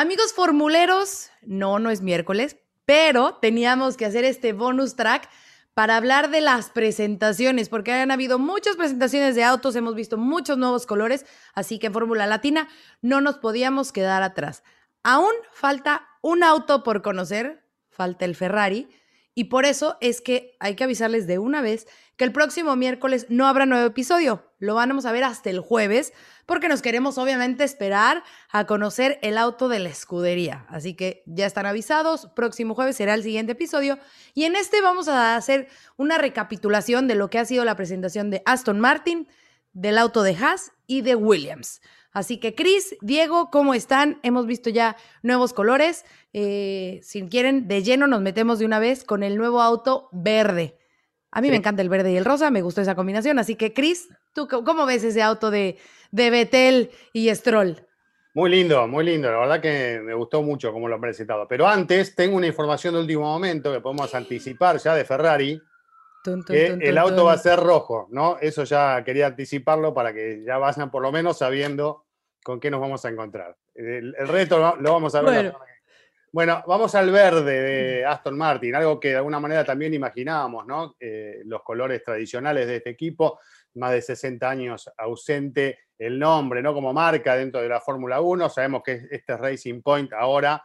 Amigos formuleros, no, no es miércoles, pero teníamos que hacer este bonus track para hablar de las presentaciones, porque han habido muchas presentaciones de autos, hemos visto muchos nuevos colores, así que en Fórmula Latina no nos podíamos quedar atrás. Aún falta un auto por conocer, falta el Ferrari, y por eso es que hay que avisarles de una vez que el próximo miércoles no habrá nuevo episodio. Lo vamos a ver hasta el jueves, porque nos queremos obviamente esperar a conocer el auto de la escudería. Así que ya están avisados, próximo jueves será el siguiente episodio. Y en este vamos a hacer una recapitulación de lo que ha sido la presentación de Aston Martin, del auto de Haas y de Williams. Así que Chris, Diego, ¿cómo están? Hemos visto ya nuevos colores. Eh, si quieren, de lleno nos metemos de una vez con el nuevo auto verde. A mí me encanta el verde y el rosa, me gustó esa combinación. Así que Chris, ¿tú cómo ves ese auto de, de Betel y Stroll? Muy lindo, muy lindo. La verdad que me gustó mucho cómo lo han presentado. Pero antes, tengo una información de último momento que podemos anticipar ya de Ferrari. que el auto va a ser rojo, ¿no? Eso ya quería anticiparlo para que ya vayan por lo menos sabiendo con qué nos vamos a encontrar. El, resto lo, vamos a ver. Bueno. bueno. vamos al verde de Aston Martin, algo que de alguna manera también imaginábamos, ¿no? Eh, los colores tradicionales de este equipo, más de 60 años ausente el nombre, ¿no? Como marca dentro de la Fórmula 1. Sabemos que este es Racing Point ahora,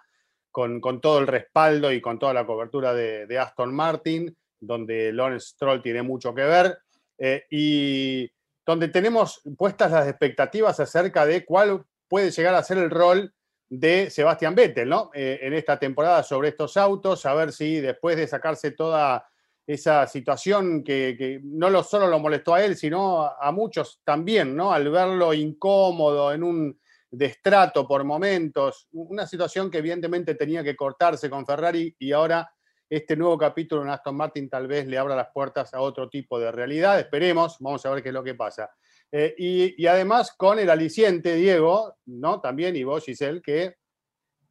con, con, todo el respaldo y con toda la cobertura de, de Aston Martin, donde Lawrence Stroll tiene mucho que ver. Eh, y donde tenemos puestas las expectativas acerca de cuál puede llegar a ser el rol de Sebastián Vettel, ¿no? Eh, en esta temporada sobre estos autos, a ver si después de sacarse toda esa situación que, no lo, solo lo molestó a él, sino a, muchos también, ¿no? Al verlo incómodo en un destrato por momentos, una situación que evidentemente tenía que cortarse con Ferrari y ahora este nuevo capítulo en Aston Martin tal vez le abra las puertas a otro tipo de realidad. Esperemos, vamos a ver qué es lo que pasa. Eh, y, y, además con el aliciente, Diego, ¿no? También y vos, Giselle, que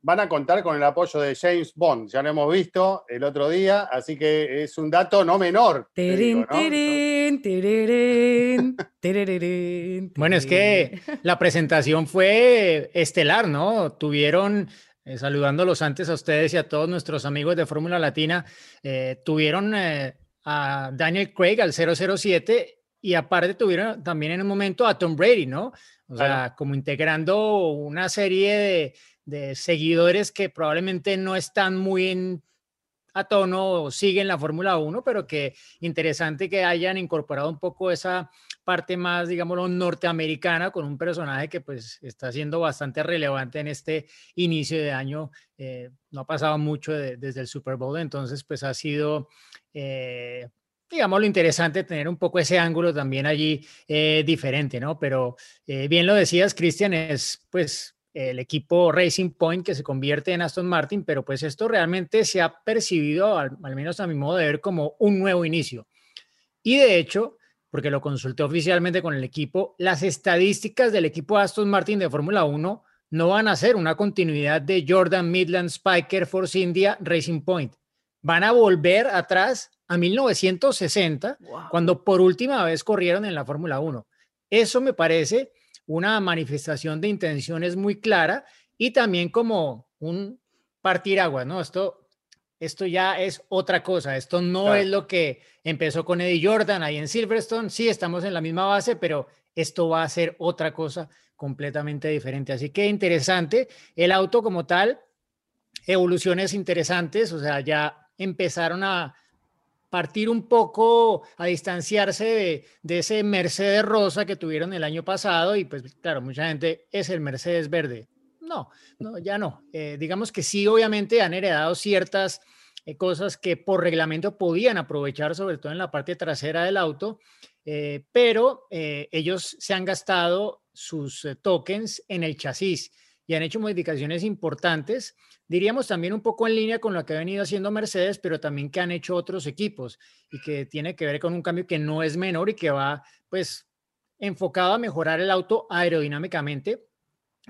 van a contar con el apoyo de James Bond. Ya lo hemos visto el otro día, así que es un dato no menor. bueno, es que la presentación fue estelar, ¿no? Tuvieron, eh, saludándolos antes a ustedes y a todos nuestros amigos de Fórmula Latina, eh, tuvieron eh, a Daniel Craig al 007 y aparte tuvieron también en un momento a Tom Brady, ¿no? O sea, como integrando una serie de de seguidores que probablemente no están muy en, a tono siguen la Fórmula 1, pero que interesante que hayan incorporado un poco esa parte más, digámoslo, norteamericana con un personaje que pues está siendo bastante relevante en este inicio de año. Eh, no ha pasado mucho desde el Super Bowl, entonces pues ha sido... Eh, digamos, lo interesante tener un poco ese ángulo también allí eh, diferente, ¿no? Pero bien lo decías, Cristian, es pues el equipo Racing Point que se convierte en Aston Martin, pero pues esto realmente se ha percibido, al, menos a mi modo de ver, como un nuevo inicio. Y de hecho, porque lo consulté oficialmente con el equipo, las estadísticas del equipo Aston Martin de Fórmula 1 no van a ser una continuidad de Jordan Midland Spiker Force India Racing Point. Van a volver atrás a 1960, cuando por última vez corrieron en la Fórmula 1. Eso me parece una manifestación de intenciones muy clara y también como un partir agua, ¿no? Esto, esto ya es otra cosa, esto no es lo que empezó con Eddie Jordan ahí en Silverstone, sí, estamos en la misma base, pero esto va a ser otra cosa completamente diferente. Así que interesante, el auto como tal, evoluciones interesantes, o sea, ya empezaron a partir un poco, a distanciarse de, ese Mercedes rosa que tuvieron el año pasado y pues claro, mucha gente es el Mercedes verde. No, no, ya no. Eh, digamos que sí, obviamente han heredado ciertas eh, cosas que por reglamento podían aprovechar, sobre todo en la parte trasera del auto, eh, pero ellos se han gastado sus tokens en el chasis y han hecho modificaciones importantes, diríamos también un poco en línea con lo que ha venido haciendo Mercedes, pero también que han hecho otros equipos y que tiene que ver con un cambio que no es menor y que va pues enfocado a mejorar el auto aerodinámicamente,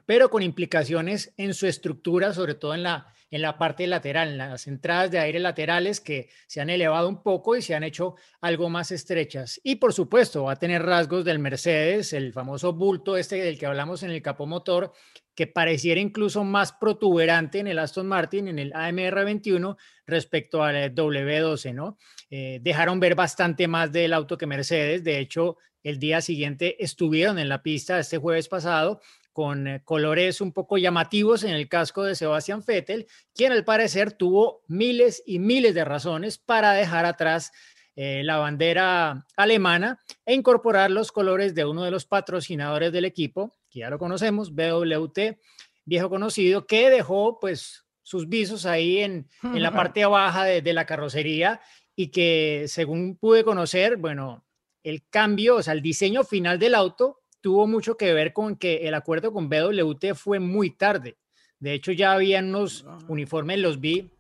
pero con implicaciones en su estructura, sobre todo en la, en la parte lateral, en las entradas de aire laterales que se han elevado un poco y se han hecho algo más estrechas. Y por supuesto, va a tener rasgos del Mercedes, el famoso bulto este del que hablamos en el capó motor, que pareciera incluso más protuberante en el Aston Martin, en el AMR 21, respecto al eh, W12, ¿no? Eh, dejaron ver bastante más del auto que Mercedes. De hecho, el día siguiente estuvieron en la pista este jueves pasado con eh, colores un poco llamativos en el casco de Sebastian Vettel, quien al parecer tuvo miles y miles de razones para dejar atrás la bandera alemana e incorporar los colores de uno de los patrocinadores del equipo, que ya lo conocemos, BWT, viejo conocido, que dejó pues sus visos ahí en, en la parte baja de, de, la carrocería y que según pude conocer, bueno, el cambio, o sea, el diseño final del auto tuvo mucho que ver con que el acuerdo con BWT fue muy tarde. De hecho, ya había unos ah. uniformes, los vi,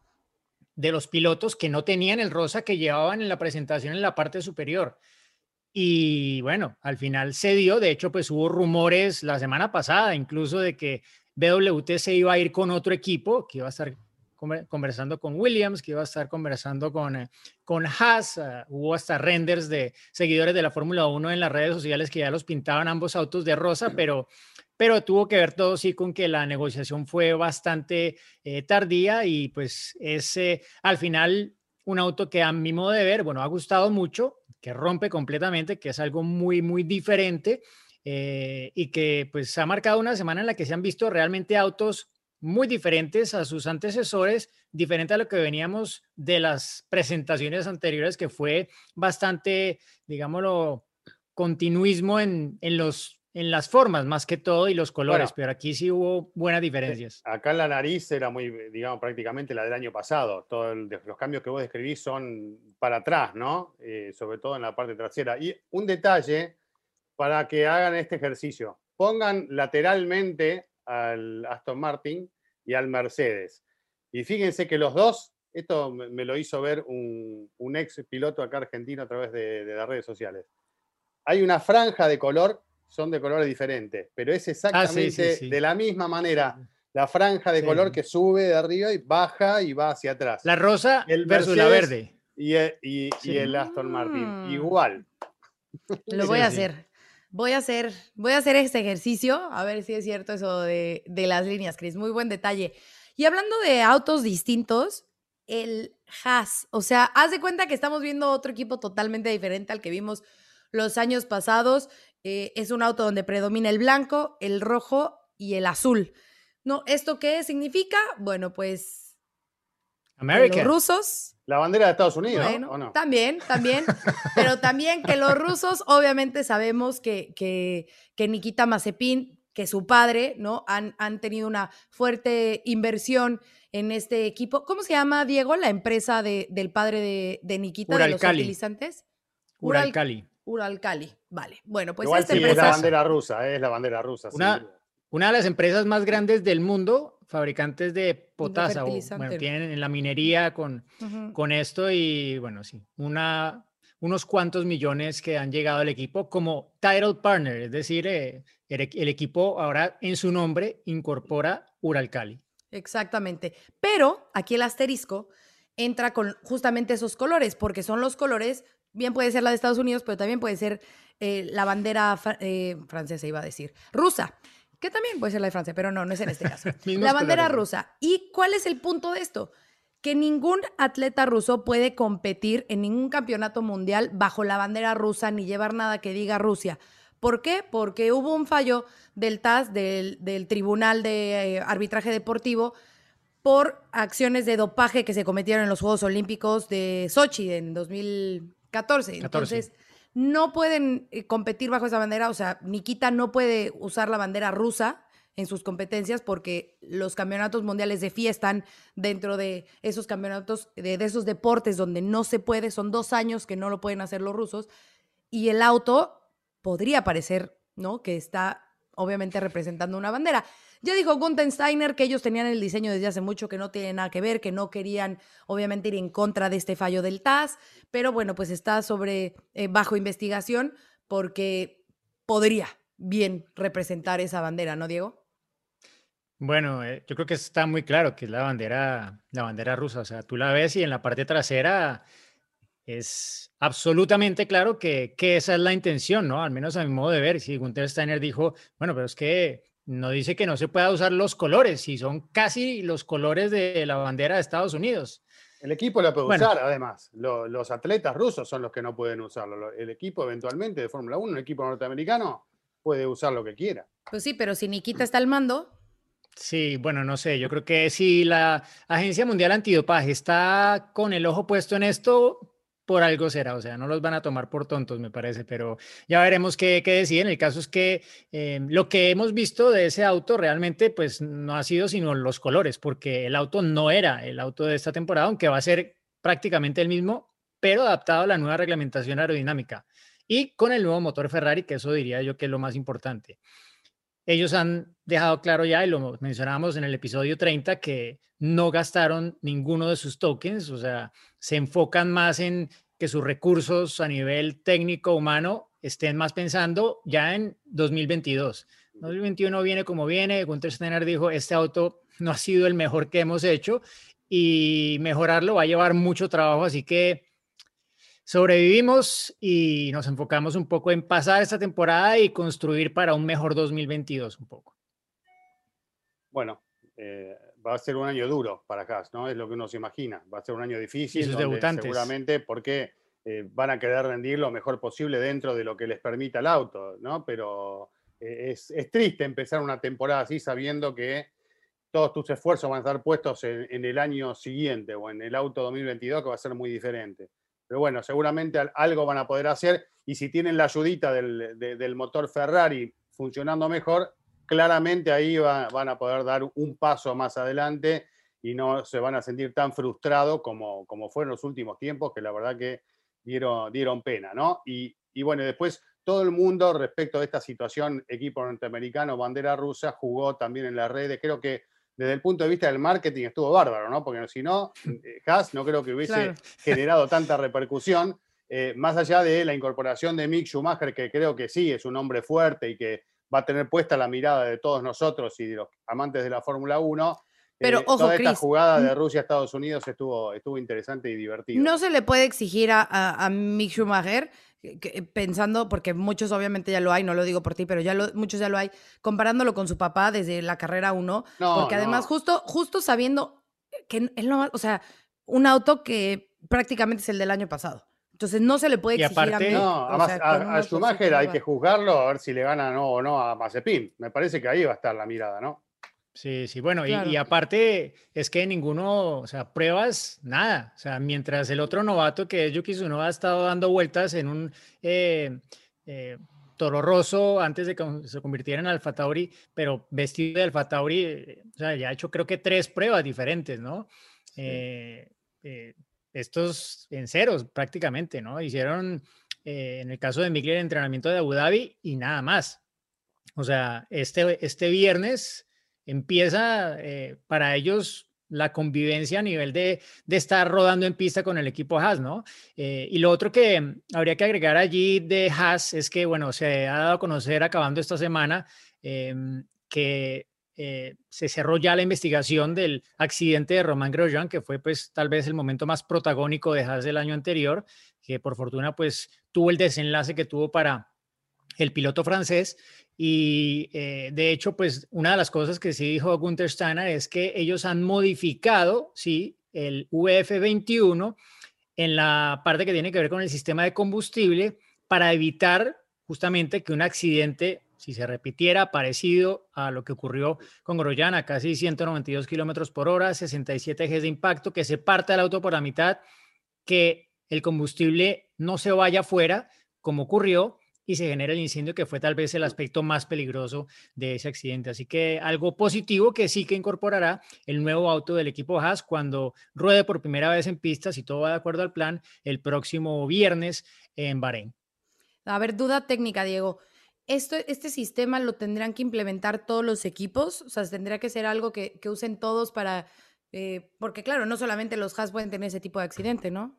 de los pilotos que no tenían el rosa que llevaban en la presentación en la parte superior. Y bueno, al final se dio, de hecho, pues hubo rumores la semana pasada incluso de que BWT se iba a ir con otro equipo, que iba a estar conversando con Williams, que iba a estar conversando con, eh, con Haas, ah, hubo hasta renders de seguidores de la Fórmula 1 en las redes sociales que ya los pintaban ambos autos de rosa, pero, pero tuvo que ver todo sí con que la negociación fue bastante eh, tardía y pues es al final un auto que a mi modo de ver, bueno, ha gustado mucho, que rompe completamente, que es algo muy, muy diferente eh, y que pues ha marcado una semana en la que se han visto realmente autos muy diferentes a sus antecesores, diferente a lo que veníamos de las presentaciones anteriores, que fue bastante, digámoslo, continuismo en, en los en las formas más que todo y los colores, pero aquí sí hubo buenas diferencias. Acá la nariz era muy, digamos, prácticamente la del año pasado. Todos los cambios que vos describís son para atrás, ¿no? Eh, sobre todo en la parte trasera. Y un detalle para que hagan este ejercicio. Pongan lateralmente al Aston Martin y al Mercedes. Y fíjense que los dos, esto me lo hizo ver un, ex piloto acá argentino a través de las redes sociales. Hay una franja de color son de colores diferentes, pero es ah, exactamente de la misma manera la franja de color que sube de arriba y baja y va hacia atrás. La rosa el versus la verde. Y el, y, el, Aston Martin, mm. igual. Lo voy a hacer. Voy a hacer, voy a hacer este ejercicio, a ver si es cierto eso de, de las líneas, Chris. Muy buen detalle. Y hablando de autos distintos, el Haas, o sea, haz de cuenta que estamos viendo otro equipo totalmente diferente al que vimos los años pasados. Eh, es un auto donde predomina el blanco, el rojo y el azul. No, ¿esto qué significa? Bueno, pues los rusos. La bandera de Estados Unidos, ¿o no? También, también. pero también que los rusos, obviamente sabemos que, que, que Nikita Mazepin, que su padre, ¿no? Han, han tenido una fuerte inversión en este equipo. ¿Cómo se llama, Diego, la empresa de, del padre de, de Nikita, de los utilizantes? Uralcali. Uralcali. Vale. Bueno, pues esta empresa... es la bandera rusa, es la bandera rusa. Una, una, de las empresas más grandes del mundo, fabricantes de potasa, bueno, tienen en la minería con, con esto y bueno, sí, una, unos cuantos millones que han llegado al equipo como title partner, es decir, eh, el, equipo ahora en su nombre incorpora Uralcali. Exactamente. Pero aquí el asterisco entra con justamente esos colores, porque son los colores bien puede ser la de Estados Unidos, pero también puede ser eh, la bandera eh, francesa, iba a decir, rusa, que también puede ser la de Francia, pero no, no es en este caso. la bandera rusa. ¿Y cuál es el punto de esto? Que ningún atleta ruso puede competir en ningún campeonato mundial bajo la bandera rusa ni llevar nada que diga Rusia. ¿Por qué? Porque hubo un fallo del TAS, del, Tribunal de eh, Arbitraje Deportivo, por acciones de dopaje que se cometieron en los Juegos Olímpicos de Sochi en 2014. Entonces, no pueden eh, competir bajo esa bandera, o sea, Nikita no puede usar la bandera rusa en sus competencias porque los campeonatos mundiales de FIA están dentro de esos campeonatos, de, de, esos deportes donde no se puede, son dos años que no lo pueden hacer los rusos, y el auto podría parecer, ¿no? Que está obviamente representando una bandera. Ya dijo Gunther Steiner que ellos tenían el diseño desde hace mucho, que no tiene nada que ver, que no querían obviamente ir en contra de este fallo del TAS, pero bueno, pues está sobre eh, bajo investigación porque podría bien representar esa bandera, ¿no, Diego? Bueno, eh, yo creo que está muy claro que es la bandera, la bandera rusa. O sea, tú la ves y en la parte trasera es absolutamente claro que, que, esa es la intención, ¿no? Al menos a mi modo de ver. Si Gunther Steiner dijo, bueno, pero es que no dice que no se pueda usar los colores, y son casi los colores de la bandera de Estados Unidos. El equipo la puede usar, además. Los, atletas rusos son los que no pueden usarlo. El equipo, eventualmente, de Fórmula 1, el equipo norteamericano, puede usar lo que quiera. Pues sí, pero si Nikita está al mando. Sí, bueno, no sé. Yo creo que si la Agencia Mundial Antidopaje está con el ojo puesto en esto, por algo será, o sea, no los van a tomar por tontos, me parece, pero ya veremos qué, qué deciden. El caso es que eh, lo que hemos visto de ese auto realmente, pues no ha sido sino los colores, porque el auto no era el auto de esta temporada, aunque va a ser prácticamente el mismo, pero adaptado a la nueva reglamentación aerodinámica y con el nuevo motor Ferrari, que eso diría yo que es lo más importante. Ellos han dejado claro ya, y lo mencionábamos en el episodio 30, que no gastaron ninguno de sus tokens, o sea, se enfocan más en que sus recursos a nivel técnico, humano, estén más pensando ya en 2022. 2021 viene como viene, Gunther Steiner dijo, este auto no ha sido el mejor que hemos hecho y mejorarlo va a llevar mucho trabajo, así que sobrevivimos y nos enfocamos un poco en pasar esta temporada y construir para un mejor 2022 un poco. Bueno, eh, va a ser un año duro para Haas, ¿no? Es lo que uno se imagina. Va a ser un año difícil. sus debutantes. Seguramente porque eh, van a querer rendir lo mejor posible dentro de lo que les permita el auto, ¿no? Pero eh, es, triste empezar una temporada así sabiendo que todos tus esfuerzos van a estar puestos en, el año siguiente o en el auto 2022 que va a ser muy diferente. Pero bueno, seguramente algo van a poder hacer y si tienen la ayudita del, motor Ferrari funcionando mejor, claramente ahí van a poder dar un paso más adelante y no se van a sentir tan frustrados como, como fueron los últimos tiempos, que la verdad que dieron, dieron pena, ¿no? Y, y bueno, después todo el mundo respecto a esta situación, equipo norteamericano, bandera rusa, jugó también en las redes. Creo que desde el punto de vista del marketing estuvo bárbaro, ¿no? Porque si no, eh, Haas no creo que hubiese generado tanta repercusión, eh, más allá de la incorporación de Mick Schumacher, que creo que sí, es un hombre fuerte y que va a tener puesta la mirada de todos nosotros y de los amantes de la Fórmula 1. Pero eh, ojo, toda esta jugada de Rusia Estados Unidos estuvo, estuvo interesante y divertido. No se le puede exigir a, a, Mick Schumacher, pensando, porque muchos obviamente ya lo hay, no lo digo por ti, pero ya lo, muchos ya lo hay, comparándolo con su papá desde la carrera 1, porque además justo, justo sabiendo que él no, o sea, un auto que prácticamente es el del año pasado. Entonces no se le puede exigir a mí. No, a, Schumacher hay que juzgarlo a ver si le gana no, o no a Mazepin. Me parece que ahí va a estar la mirada, ¿no? Sí, sí, bueno, y, aparte es que ninguno, o sea, pruebas, nada. O sea, mientras el otro novato que es Yuki Tsunoda ha estado dando vueltas en un eh, eh, toro roso antes de que se convirtiera en Alfa Tauri, pero vestido de Alfa Tauri, eh, o sea, ya ha hecho creo que tres pruebas diferentes, ¿no? estos en ceros prácticamente, ¿no? Hicieron, en el caso de Miguel, el entrenamiento de Abu Dhabi y nada más. O sea, este, este viernes empieza eh, para ellos la convivencia a nivel de, estar rodando en pista con el equipo Haas, ¿no? Eh, y lo otro que habría que agregar allí de Haas es que, bueno, se ha dado a conocer acabando esta semana em, que eh, se cerró ya la investigación del accidente de Román Grosjean, que fue pues tal vez el momento más protagónico de Haas del año anterior, que por fortuna pues tuvo el desenlace que tuvo para el piloto francés. Y eh, de hecho pues una de las cosas que sí dijo Gunther Steiner es que ellos han modificado, sí, el VF21 en la parte que tiene que ver con el sistema de combustible para evitar justamente que un accidente si se repitiera parecido a lo que ocurrió con Grosjean a casi 192 kilómetros por hora, 67 ejes de impacto, que se parte el auto por la mitad, que el combustible no se vaya afuera, como ocurrió, y se genera el incendio, que fue tal vez el aspecto más peligroso de ese accidente. Así que algo positivo que sí que incorporará el nuevo auto del equipo Haas cuando ruede por primera vez en pistas, y todo va de acuerdo al plan, el próximo viernes en Bahrein. A ver, duda técnica, Diego. Esto, ¿Este sistema lo tendrán que implementar todos los equipos? O sea, tendría que ser algo que, usen todos para... Eh, porque claro, no solamente los Haas pueden tener ese tipo de accidente, ¿no?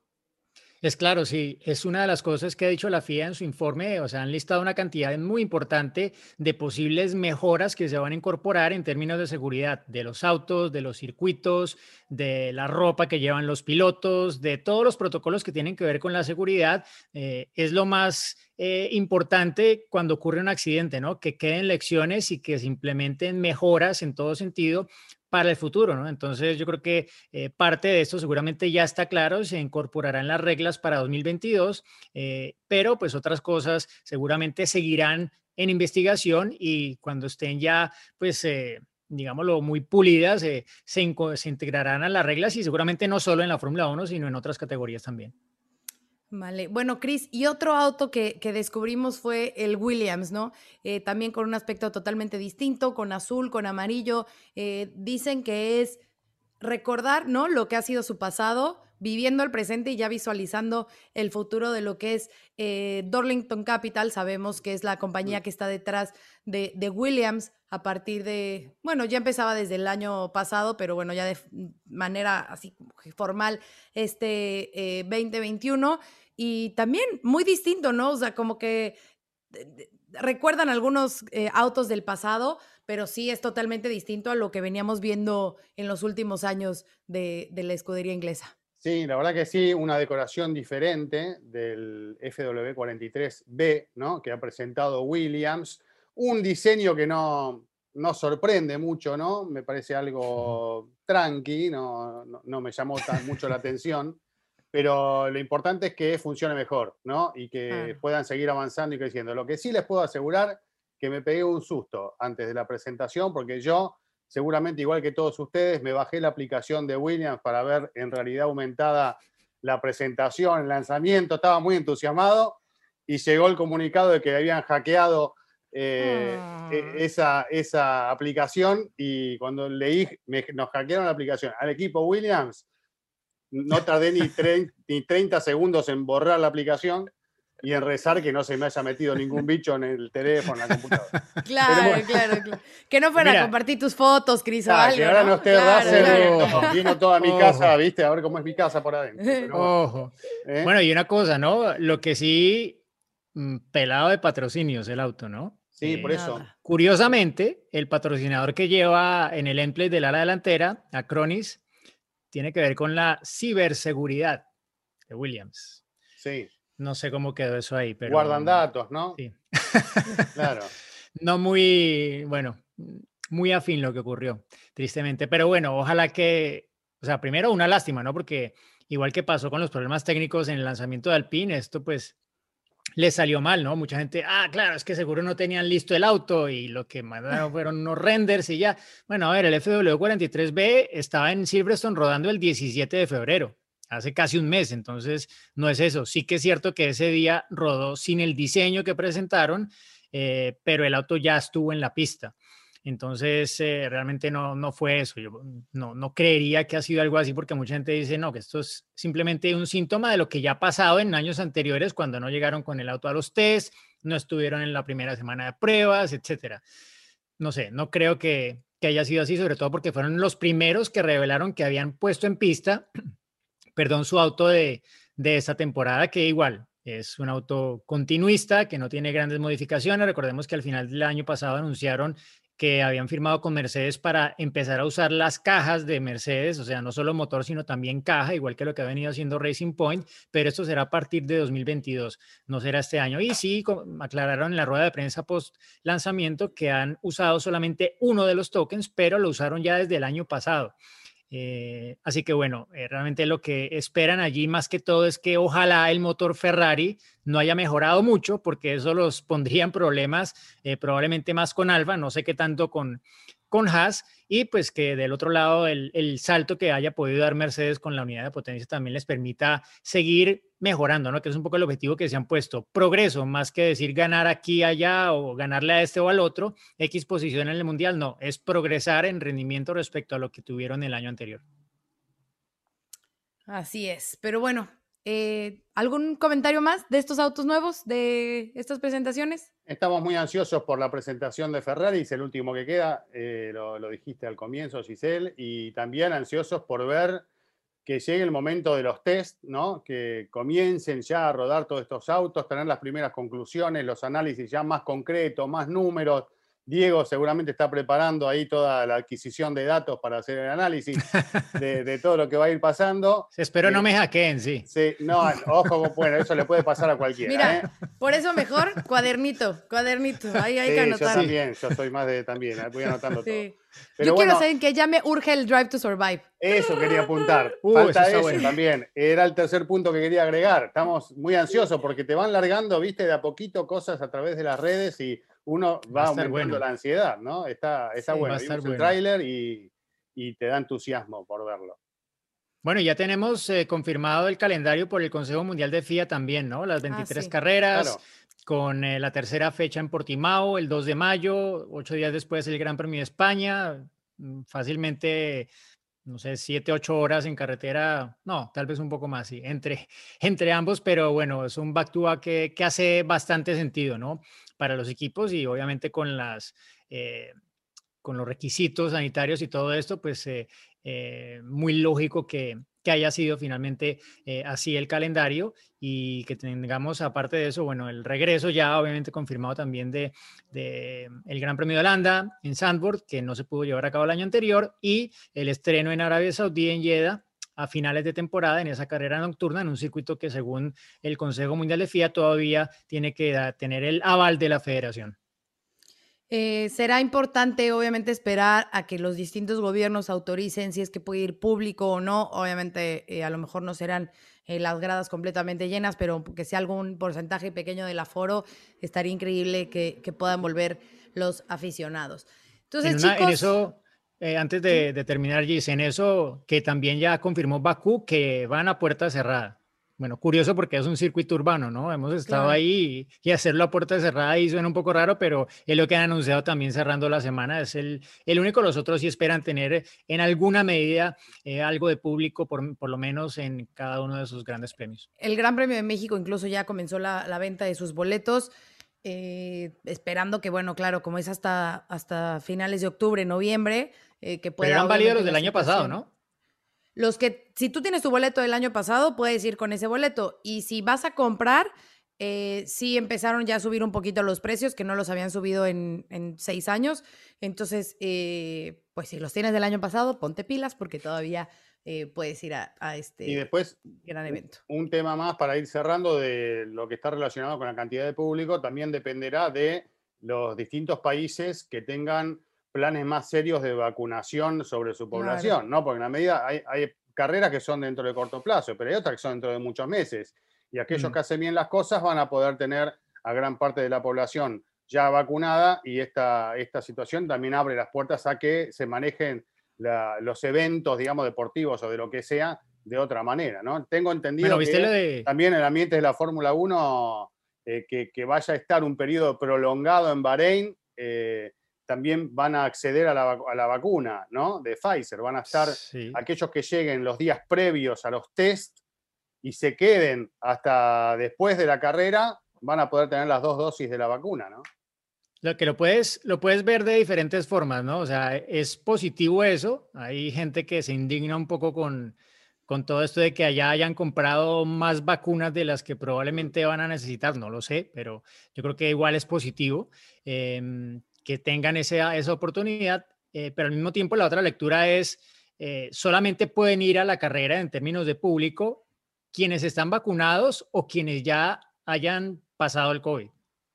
Es claro, sí, es una de las cosas que ha dicho la FIA en su informe, o sea, han listado una cantidad muy importante de posibles mejoras que se van a incorporar en términos de seguridad de los autos, de los circuitos, de la ropa que llevan los pilotos, de todos los protocolos que tienen que ver con la seguridad. Eh, es lo más eh, importante cuando ocurre un accidente, ¿no? Que queden lecciones y que se implementen mejoras en todo sentido para el futuro, ¿no? Entonces yo creo que eh, parte de esto seguramente ya está claro, se incorporarán las reglas para 2022, eh, pero pues otras cosas seguramente seguirán en investigación y cuando estén ya, pues, eh, digámoslo, muy pulidas, se, se integrarán a las reglas y seguramente no solo en la Fórmula 1, sino en otras categorías también. Vale, bueno, Chris, y otro auto que, descubrimos fue el Williams, ¿no? Eh, también con un aspecto totalmente distinto, con azul, con amarillo. Eh, dicen que es recordar, ¿no? Lo que ha sido su pasado, viviendo el presente y ya visualizando el futuro de lo que es eh, Dorlington Capital. Sabemos que es la compañía que está detrás de, de, Williams a partir de, bueno, ya empezaba desde el año pasado, pero bueno, ya de manera así formal este 2021. Y también muy distinto, ¿no? O sea, como que recuerdan algunos eh, autos del pasado, pero sí es totalmente distinto a lo que veníamos viendo en los últimos años de, la escudería inglesa. Sí, la verdad que sí, una decoración diferente del FW43B, ¿no? Que ha presentado Williams. Un diseño que no, no sorprende mucho, ¿no? Me parece algo tranqui, no, no, me llamó tan mucho la atención pero lo importante es que funcione mejor, ¿no? Y que puedan seguir avanzando y creciendo. Lo que sí les puedo asegurar que me pegué un susto antes de la presentación, porque yo, seguramente igual que todos ustedes, me bajé la aplicación de Williams para ver en realidad aumentada la presentación, el lanzamiento, estaba muy entusiasmado y llegó el comunicado de que habían hackeado eh, e, ah. esa, esa aplicación y cuando leí, nos hackearon la aplicación al equipo Williams, no tardé ni, ni 30 segundos en borrar la aplicación y en rezar que no se me haya metido ningún bicho en el teléfono, en la computadora. Claro, claro, claro. Que no fuera a compartir tus fotos, Cris, o algo. Que ahora no, esté claro, vino toda mi casa, ¿viste? A ver cómo es mi casa por adentro. Ojo. ¿Eh? Bueno, y una cosa, ¿no? Lo que sí, mm, pelado de patrocinios el auto, ¿no? Sí, por eso. Curiosamente, el patrocinador que lleva en el emplate del ala delantera, Acronis, tiene que ver con la ciberseguridad de Williams. Sí. No sé cómo quedó eso ahí, pero... Guardan datos, ¿no? Sí. claro. No muy, bueno, muy afín lo que ocurrió, tristemente. Pero bueno, ojalá que, o sea, primero una lástima, ¿no? Porque igual que pasó con los problemas técnicos en el lanzamiento de Alpine, esto pues le salió mal, ¿no? Mucha gente, ah, claro, es que seguro no tenían listo el auto y lo que mandaron fueron unos renders y ya. Bueno, a ver, el FW43B estaba en Silverstone rodando el 17 de febrero, hace casi un mes, entonces no es eso. Sí que es cierto que ese día rodó sin el diseño que presentaron, eh, pero el auto ya estuvo en la pista. Entonces, eh, realmente no, no fue eso. Yo no, no creería que ha sido algo así porque mucha gente dice, no, que esto es simplemente un síntoma de lo que ya ha pasado en años anteriores cuando no llegaron con el auto a los test, no estuvieron en la primera semana de pruebas, etcétera. No sé, no creo que, que haya sido así, sobre todo porque fueron los primeros que revelaron que habían puesto en pista, perdón, su auto de, de esta temporada, que igual es un auto continuista que no tiene grandes modificaciones. Recordemos que al final del año pasado anunciaron que habían firmado con Mercedes para empezar a usar las cajas de Mercedes, o sea, no solo motor, sino también caja, igual que lo que ha venido haciendo Racing Point, pero esto será a partir de 2022, no será este año. Y sí, aclararon en la rueda de prensa post lanzamiento que han usado solamente uno de los tokens, pero lo usaron ya desde el año pasado. Eh, así que bueno, eh, realmente lo que esperan allí más que todo es que ojalá el motor Ferrari no haya mejorado mucho, porque eso los pondría en problemas, eh, probablemente más con Alfa, no sé qué tanto con, con Haas y pues que del otro lado el, salto que haya podido dar Mercedes con la unidad de potencia también les permita seguir mejorando, ¿no? Que es un poco el objetivo que se han puesto. Progreso, más que decir ganar aquí, allá o ganarle a este o al otro, X posición en el mundial, no, es progresar en rendimiento respecto a lo que tuvieron el año anterior. Así es, pero bueno, eh, ¿Algún comentario más de estos autos nuevos, de estas presentaciones? Estamos muy ansiosos por la presentación de Ferrari, es el último que queda, eh, lo, dijiste al comienzo, Giselle, y también ansiosos por ver que llegue el momento de los test, ¿no? que comiencen ya a rodar todos estos autos, tener las primeras conclusiones, los análisis ya más concretos, más números, Diego seguramente está preparando ahí toda la adquisición de datos para hacer el análisis de, todo lo que va a ir pasando. Espero no me hackeen, sí. Sí, no, ojo, bueno, eso le puede pasar a cualquiera. Mira, ¿eh? por eso mejor cuadernito, cuadernito, ahí hay que anotar. Yo también, yo soy más de también, voy anotando todo. yo quiero saber que ya me urge el Drive to Survive. Eso quería apuntar. Uh, Falta eso, también. Era el tercer punto que quería agregar. Estamos muy ansiosos porque te van largando, viste, de a poquito cosas a través de las redes y uno va, aumentando la ansiedad, ¿no? Está, está bueno. Vimos el tráiler y, te da entusiasmo por verlo. Bueno, ya tenemos eh, confirmado el calendario por el Consejo Mundial de FIA también, ¿no? Las 23 ah, carreras, con eh, la tercera fecha en Portimao, el 2 de mayo, ocho días después el Gran Premio de España, mm, fácilmente, no sé, siete, ocho horas en carretera, no, tal vez un poco más, sí, entre, entre ambos, pero bueno, es un back to back que, que hace bastante sentido, ¿no? Para los equipos y obviamente con las... Eh, con los requisitos sanitarios y todo esto, pues eh, eh, muy lógico que, que, haya sido finalmente así el calendario y que tengamos, aparte de eso, bueno, el regreso ya obviamente confirmado también de, de el Gran Premio de Holanda en Sandburg, que no se pudo llevar a cabo el año anterior, y el estreno en Arabia Saudí en Jeddah a finales de temporada en esa carrera nocturna, en un circuito que según el Consejo Mundial de FIA todavía tiene que tener el aval de la federación. Eh, será importante, obviamente, esperar a que los distintos gobiernos autoricen si es que puede ir público o no. Obviamente, eh, a lo mejor no serán eh, las gradas completamente llenas, pero que sea algún porcentaje pequeño del aforo, estaría increíble que, puedan volver los aficionados. Entonces, chicos. eso, eh, antes de, terminar, Gis, en eso que también ya confirmó Bakú que van a puerta cerrada. Bueno, curioso porque es un circuito urbano, ¿no? Hemos estado ahí y, hacerlo a puerta cerrada y suena un poco raro, pero es lo que han anunciado también cerrando la semana. Es el, el único, los otros sí esperan tener en alguna medida eh, algo de público, por, por, lo menos en cada uno de sus grandes premios. El Gran Premio de México incluso ya comenzó la, la venta de sus boletos. Eh, esperando que, bueno, claro, como es hasta, hasta finales de octubre, noviembre, eh, que pueda... Pero eran válidos los del año pasado, ¿no? Los que, si tú tienes tu boleto del año pasado, puedes ir con ese boleto. Y si vas a comprar, eh, sí empezaron ya a subir un poquito los precios, que no los habían subido en, en seis años. Entonces, eh, pues si los tienes del año pasado, ponte pilas porque todavía eh, puedes ir a, este y después, gran evento. Un tema más para ir cerrando de lo que está relacionado con la cantidad de público, también dependerá de los distintos países que tengan planes más serios de vacunación sobre su población, ¿no? Porque en la medida hay, carreras que son dentro de corto plazo, pero hay otras que son dentro de muchos meses. Y aquellos mm. que hacen bien las cosas van a poder tener a gran parte de la población ya vacunada y esta, esta situación también abre las puertas a que se manejen los eventos, digamos, deportivos o de lo que sea de otra manera, ¿no? Tengo entendido que también el ambiente de la Fórmula 1, eh, que, vaya a estar un periodo prolongado en Bahrein, eh, también van a acceder a la, vacuna, ¿no? De Pfizer. Van a estar aquellos que lleguen los días previos a los test y se queden hasta después de la carrera, van a poder tener las dos dosis de la vacuna, ¿no? Lo que lo puedes, lo puedes ver de diferentes formas, ¿no? O sea, es positivo eso. Hay gente que se indigna un poco con, con todo esto de que allá hayan comprado más vacunas de las que probablemente van a necesitar, no lo sé, pero yo creo que igual es positivo em, que tengan esa, esa oportunidad, eh, pero al mismo tiempo la otra lectura es, eh, solamente pueden ir a la carrera en términos de público quienes están vacunados o quienes ya hayan pasado el COVID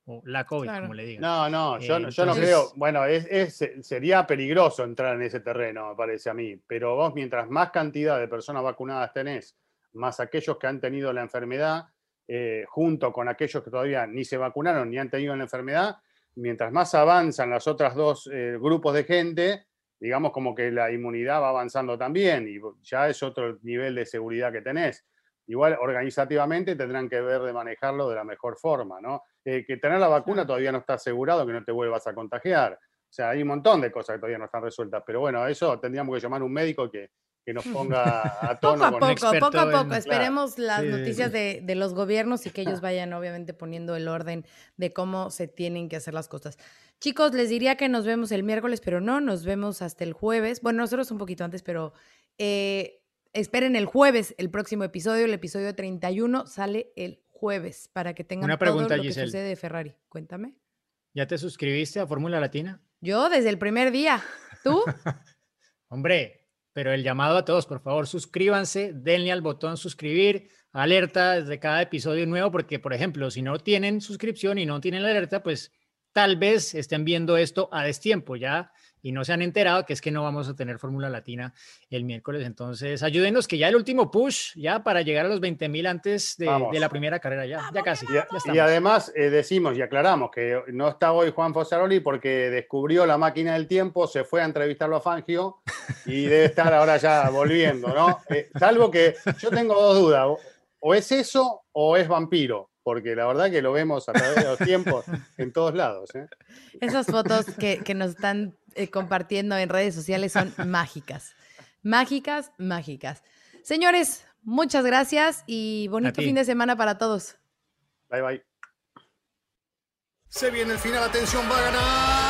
o la COVID, como le digan. No, no, yo, yo no creo. Bueno, es, sería peligroso entrar en ese terreno, me parece a mí. Pero vos, mientras más cantidad de personas vacunadas tenés, más aquellos que han tenido la enfermedad, eh, junto con aquellos que todavía ni se vacunaron ni han tenido la enfermedad, mientras más avanzan los otros dos eh, grupos de gente, digamos como que la inmunidad va avanzando también y ya es otro nivel de seguridad que tenés. Igual organizativamente tendrán que ver de manejarlo de la mejor forma, ¿no? Eh, que tener la vacuna todavía no está asegurado que no te vuelvas a contagiar. O sea, hay un montón de cosas que todavía no están resueltas, pero bueno, eso tendríamos que llamar a un médico que, que nos ponga a tono poco a poco, poco a poco. Esperemos las noticias de, de, los gobiernos y que ellos vayan obviamente poniendo el orden de cómo se tienen que hacer las cosas. Chicos, les diría que nos vemos el miércoles, pero no, nos vemos hasta el jueves. Bueno, nosotros un poquito antes, pero eh, esperen el jueves el próximo episodio. El episodio 31 sale el jueves para que tengan Una pregunta, todo lo que sucede de Ferrari. Cuéntame. ¿Ya te suscribiste a Fórmula Latina? Yo desde el primer día. ¿Tú? Hombre, pero el llamado a todos, por favor, suscríbanse, denle al botón suscribir, alerta desde cada episodio nuevo, porque, por ejemplo, si no tienen suscripción y no tienen la alerta, pues tal vez estén viendo esto a destiempo ya y no se han enterado que es que no vamos a tener Fórmula Latina el miércoles. Entonces, ayúdenos que ya el último push, ya para llegar a los 20 mil antes de, la primera carrera, ya, ya casi. y además eh, decimos y aclaramos que no está hoy Juan Fosaroli porque descubrió la máquina del tiempo, se fue a entrevistarlo a Fangio y debe estar ahora ya volviendo, ¿no? Eh, salvo que yo tengo dos dudas, o es eso o es vampiro porque la verdad que lo vemos a través de los tiempos en todos lados. ¿eh? Esas fotos que, que nos están eh, compartiendo en redes sociales son mágicas. Mágicas, mágicas. Señores, muchas gracias y bonito fin de semana para todos. Bye, bye. Se viene el final, atención, va a ganar,